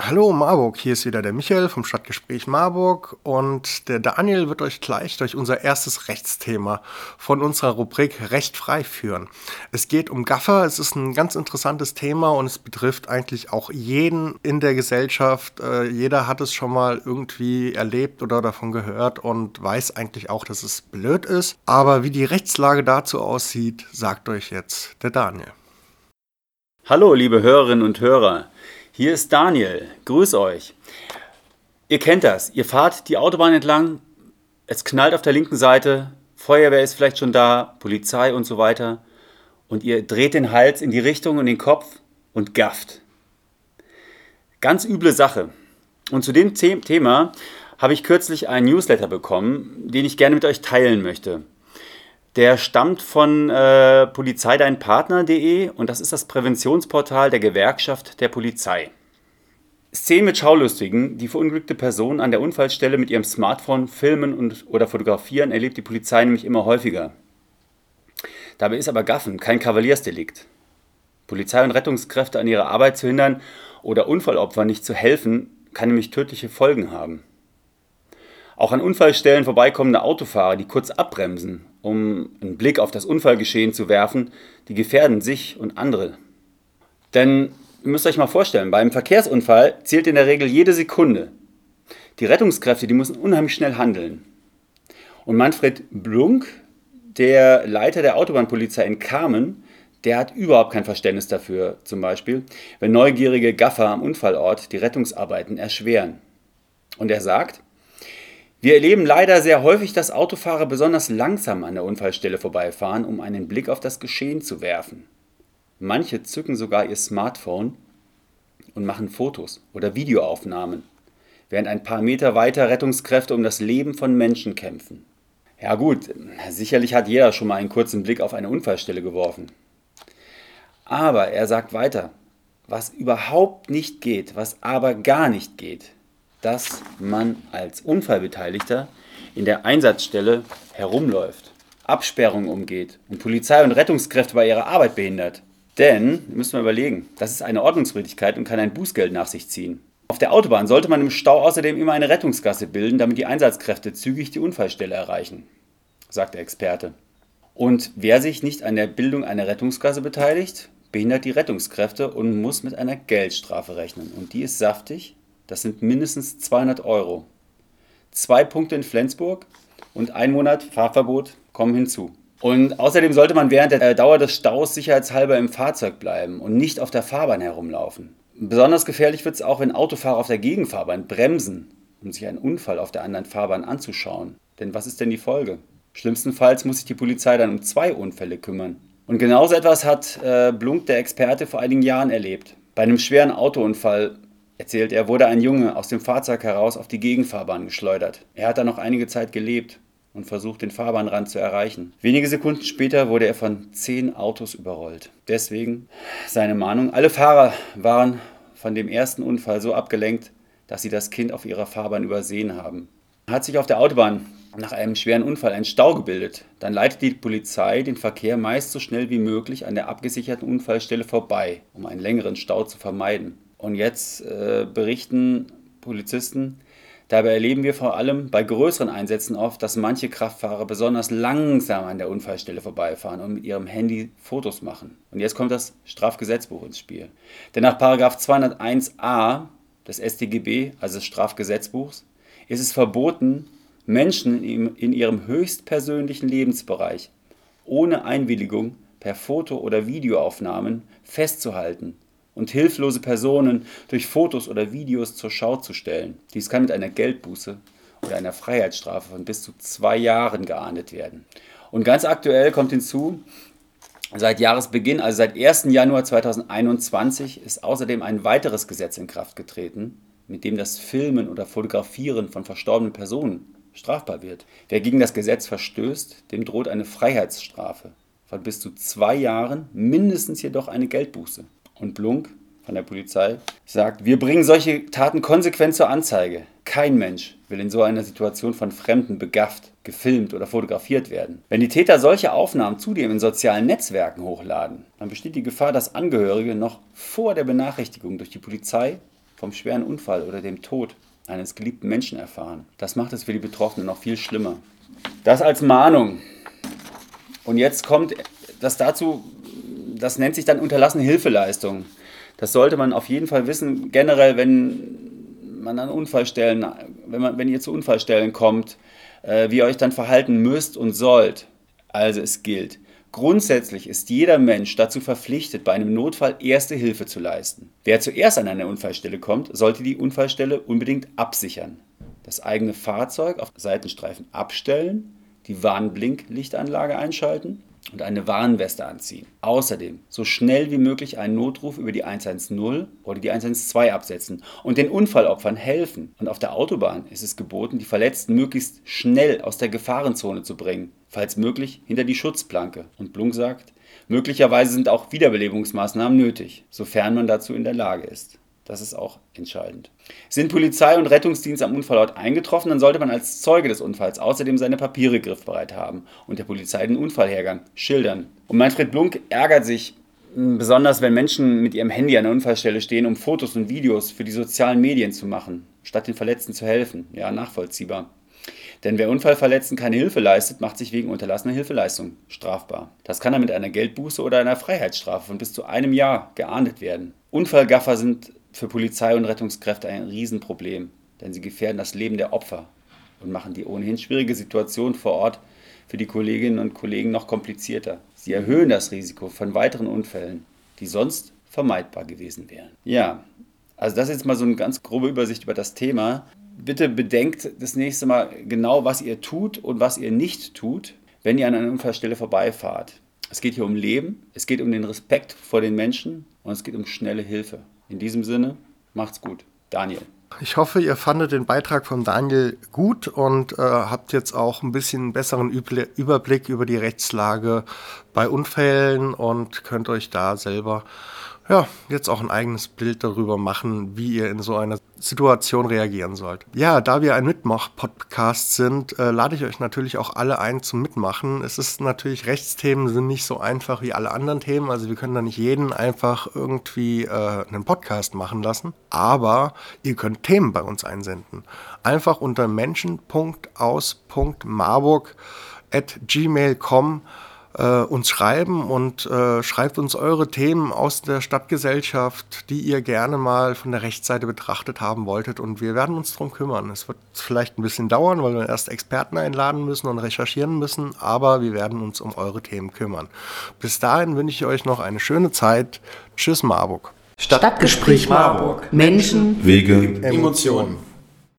Hallo Marburg, hier ist wieder der Michael vom Stadtgespräch Marburg und der Daniel wird euch gleich durch unser erstes Rechtsthema von unserer Rubrik Recht frei führen. Es geht um Gaffer, es ist ein ganz interessantes Thema und es betrifft eigentlich auch jeden in der Gesellschaft. Äh, jeder hat es schon mal irgendwie erlebt oder davon gehört und weiß eigentlich auch, dass es blöd ist. Aber wie die Rechtslage dazu aussieht, sagt euch jetzt der Daniel. Hallo liebe Hörerinnen und Hörer. Hier ist Daniel. Grüß euch. Ihr kennt das. Ihr fahrt die Autobahn entlang, es knallt auf der linken Seite, Feuerwehr ist vielleicht schon da, Polizei und so weiter. Und ihr dreht den Hals in die Richtung und den Kopf und gafft. Ganz üble Sache. Und zu dem Thema habe ich kürzlich einen Newsletter bekommen, den ich gerne mit euch teilen möchte. Der stammt von äh, polizeideinpartner.de und das ist das Präventionsportal der Gewerkschaft der Polizei. Szenen mit Schaulustigen, die verunglückte Personen an der Unfallstelle mit ihrem Smartphone filmen und, oder fotografieren, erlebt die Polizei nämlich immer häufiger. Dabei ist aber Gaffen kein Kavaliersdelikt. Polizei und Rettungskräfte an ihrer Arbeit zu hindern oder Unfallopfern nicht zu helfen, kann nämlich tödliche Folgen haben. Auch an Unfallstellen vorbeikommende Autofahrer, die kurz abbremsen um einen Blick auf das Unfallgeschehen zu werfen, die gefährden sich und andere. Denn ihr müsst euch mal vorstellen, beim Verkehrsunfall zählt in der Regel jede Sekunde. Die Rettungskräfte, die müssen unheimlich schnell handeln. Und Manfred Blunk, der Leiter der Autobahnpolizei in Kamen, der hat überhaupt kein Verständnis dafür, zum Beispiel, wenn neugierige Gaffer am Unfallort die Rettungsarbeiten erschweren. Und er sagt, wir erleben leider sehr häufig, dass Autofahrer besonders langsam an der Unfallstelle vorbeifahren, um einen Blick auf das Geschehen zu werfen. Manche zücken sogar ihr Smartphone und machen Fotos oder Videoaufnahmen, während ein paar Meter weiter Rettungskräfte um das Leben von Menschen kämpfen. Ja gut, sicherlich hat jeder schon mal einen kurzen Blick auf eine Unfallstelle geworfen. Aber er sagt weiter, was überhaupt nicht geht, was aber gar nicht geht, dass man als Unfallbeteiligter in der Einsatzstelle herumläuft, Absperrungen umgeht und Polizei und Rettungskräfte bei ihrer Arbeit behindert. Denn, müssen wir überlegen, das ist eine Ordnungswidrigkeit und kann ein Bußgeld nach sich ziehen. Auf der Autobahn sollte man im Stau außerdem immer eine Rettungsgasse bilden, damit die Einsatzkräfte zügig die Unfallstelle erreichen, sagt der Experte. Und wer sich nicht an der Bildung einer Rettungsgasse beteiligt, behindert die Rettungskräfte und muss mit einer Geldstrafe rechnen. Und die ist saftig das sind mindestens 200 Euro. Zwei Punkte in Flensburg und ein Monat Fahrverbot kommen hinzu. Und außerdem sollte man während der Dauer des Staus sicherheitshalber im Fahrzeug bleiben und nicht auf der Fahrbahn herumlaufen. Besonders gefährlich wird es auch, wenn Autofahrer auf der Gegenfahrbahn bremsen, um sich einen Unfall auf der anderen Fahrbahn anzuschauen. Denn was ist denn die Folge? Schlimmstenfalls muss sich die Polizei dann um zwei Unfälle kümmern. Und genauso etwas hat äh, Blunk, der Experte, vor einigen Jahren erlebt. Bei einem schweren Autounfall erzählt er, wurde ein Junge aus dem Fahrzeug heraus auf die Gegenfahrbahn geschleudert. Er hat da noch einige Zeit gelebt und versucht, den Fahrbahnrand zu erreichen. Wenige Sekunden später wurde er von zehn Autos überrollt. Deswegen seine Mahnung. Alle Fahrer waren von dem ersten Unfall so abgelenkt, dass sie das Kind auf ihrer Fahrbahn übersehen haben. Hat sich auf der Autobahn nach einem schweren Unfall ein Stau gebildet, dann leitet die Polizei den Verkehr meist so schnell wie möglich an der abgesicherten Unfallstelle vorbei, um einen längeren Stau zu vermeiden. Und jetzt äh, berichten Polizisten, dabei erleben wir vor allem bei größeren Einsätzen oft, dass manche Kraftfahrer besonders langsam an der Unfallstelle vorbeifahren und mit ihrem Handy Fotos machen. Und jetzt kommt das Strafgesetzbuch ins Spiel. Denn nach 201a des StGB, also des Strafgesetzbuchs, ist es verboten, Menschen in, in ihrem höchstpersönlichen Lebensbereich ohne Einwilligung per Foto- oder Videoaufnahmen festzuhalten und hilflose Personen durch Fotos oder Videos zur Schau zu stellen. Dies kann mit einer Geldbuße oder einer Freiheitsstrafe von bis zu zwei Jahren geahndet werden. Und ganz aktuell kommt hinzu, seit Jahresbeginn, also seit 1. Januar 2021, ist außerdem ein weiteres Gesetz in Kraft getreten, mit dem das Filmen oder Fotografieren von verstorbenen Personen strafbar wird. Wer gegen das Gesetz verstößt, dem droht eine Freiheitsstrafe von bis zu zwei Jahren, mindestens jedoch eine Geldbuße und Blunk von der Polizei sagt, wir bringen solche Taten konsequent zur Anzeige. Kein Mensch will in so einer Situation von Fremden begafft, gefilmt oder fotografiert werden. Wenn die Täter solche Aufnahmen zudem in sozialen Netzwerken hochladen, dann besteht die Gefahr, dass Angehörige noch vor der Benachrichtigung durch die Polizei vom schweren Unfall oder dem Tod eines geliebten Menschen erfahren. Das macht es für die Betroffenen noch viel schlimmer. Das als Mahnung. Und jetzt kommt das dazu, das nennt sich dann unterlassene Hilfeleistung. Das sollte man auf jeden Fall wissen, generell, wenn man an Unfallstellen, wenn, man, wenn ihr zu Unfallstellen kommt, äh, wie ihr euch dann verhalten müsst und sollt. Also es gilt. Grundsätzlich ist jeder Mensch dazu verpflichtet, bei einem Notfall erste Hilfe zu leisten. Wer zuerst an eine Unfallstelle kommt, sollte die Unfallstelle unbedingt absichern. Das eigene Fahrzeug auf Seitenstreifen abstellen, die Warnblinklichtanlage einschalten und eine Warnweste anziehen. Außerdem so schnell wie möglich einen Notruf über die 110 oder die 112 absetzen und den Unfallopfern helfen. Und auf der Autobahn ist es geboten, die Verletzten möglichst schnell aus der Gefahrenzone zu bringen, falls möglich hinter die Schutzplanke. Und Blunk sagt, möglicherweise sind auch Wiederbelebungsmaßnahmen nötig, sofern man dazu in der Lage ist. Das ist auch entscheidend. Sind Polizei und Rettungsdienst am Unfallort eingetroffen, dann sollte man als Zeuge des Unfalls außerdem seine Papiere griffbereit haben und der Polizei den Unfallhergang schildern. Und Manfred Blunk ärgert sich hm, besonders, wenn Menschen mit ihrem Handy an der Unfallstelle stehen, um Fotos und Videos für die sozialen Medien zu machen, statt den Verletzten zu helfen. Ja, nachvollziehbar. Denn wer Unfallverletzten keine Hilfe leistet, macht sich wegen unterlassener Hilfeleistung strafbar. Das kann dann mit einer Geldbuße oder einer Freiheitsstrafe von bis zu einem Jahr geahndet werden. Unfallgaffer sind für Polizei und Rettungskräfte ein Riesenproblem, denn sie gefährden das Leben der Opfer und machen die ohnehin schwierige Situation vor Ort für die Kolleginnen und Kollegen noch komplizierter. Sie erhöhen das Risiko von weiteren Unfällen, die sonst vermeidbar gewesen wären. Ja, also das ist jetzt mal so eine ganz grobe Übersicht über das Thema. Bitte bedenkt das nächste Mal genau, was ihr tut und was ihr nicht tut, wenn ihr an einer Unfallstelle vorbeifahrt. Es geht hier um Leben, es geht um den Respekt vor den Menschen und es geht um schnelle Hilfe. In diesem Sinne, macht's gut. Daniel. Ich hoffe, ihr fandet den Beitrag von Daniel gut und äh, habt jetzt auch ein bisschen besseren Überblick über die Rechtslage bei Unfällen und könnt euch da selber ja, jetzt auch ein eigenes Bild darüber machen, wie ihr in so einer Situation reagieren sollt. Ja, da wir ein Mitmach-Podcast sind, äh, lade ich euch natürlich auch alle ein zum Mitmachen. Es ist natürlich, Rechtsthemen sind nicht so einfach wie alle anderen Themen. Also wir können da nicht jeden einfach irgendwie äh, einen Podcast machen lassen. Aber ihr könnt Themen bei uns einsenden. Einfach unter menschen.aus.marburg at gmail.com äh, uns schreiben und äh, schreibt uns eure Themen aus der Stadtgesellschaft, die ihr gerne mal von der Rechtsseite betrachtet haben wolltet. Und wir werden uns darum kümmern. Es wird vielleicht ein bisschen dauern, weil wir erst Experten einladen müssen und recherchieren müssen, aber wir werden uns um eure Themen kümmern. Bis dahin wünsche ich euch noch eine schöne Zeit. Tschüss, Marburg. Stadtgespräch Marburg. Menschen, Wege, Emotionen.